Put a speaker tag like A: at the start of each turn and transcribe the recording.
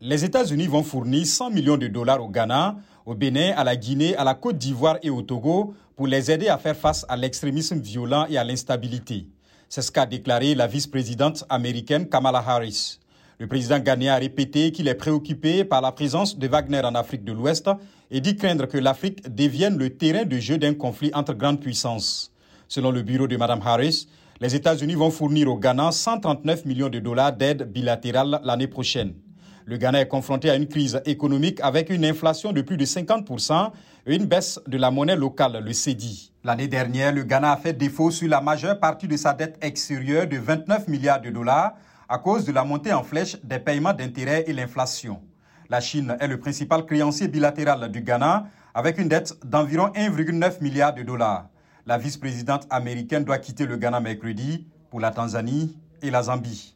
A: Les États-Unis vont fournir 100 millions de dollars au Ghana, au Bénin, à la Guinée, à la Côte d'Ivoire et au Togo pour les aider à faire face à l'extrémisme violent et à l'instabilité. C'est ce qu'a déclaré la vice-présidente américaine Kamala Harris. Le président ghanéen a répété qu'il est préoccupé par la présence de Wagner en Afrique de l'Ouest et dit craindre que l'Afrique devienne le terrain de jeu d'un conflit entre grandes puissances. Selon le bureau de Mme Harris, les États-Unis vont fournir au Ghana 139 millions de dollars d'aide bilatérale l'année prochaine. Le Ghana est confronté à une crise économique avec une inflation de plus de 50% et une baisse de la monnaie locale, le CEDI. L'année dernière, le Ghana a fait défaut sur la majeure partie de sa dette extérieure de 29 milliards de dollars à cause de la montée en flèche des paiements d'intérêts et l'inflation. La Chine est le principal créancier bilatéral du Ghana avec une dette d'environ 1,9 milliard de dollars. La vice-présidente américaine doit quitter le Ghana mercredi pour la Tanzanie et la Zambie.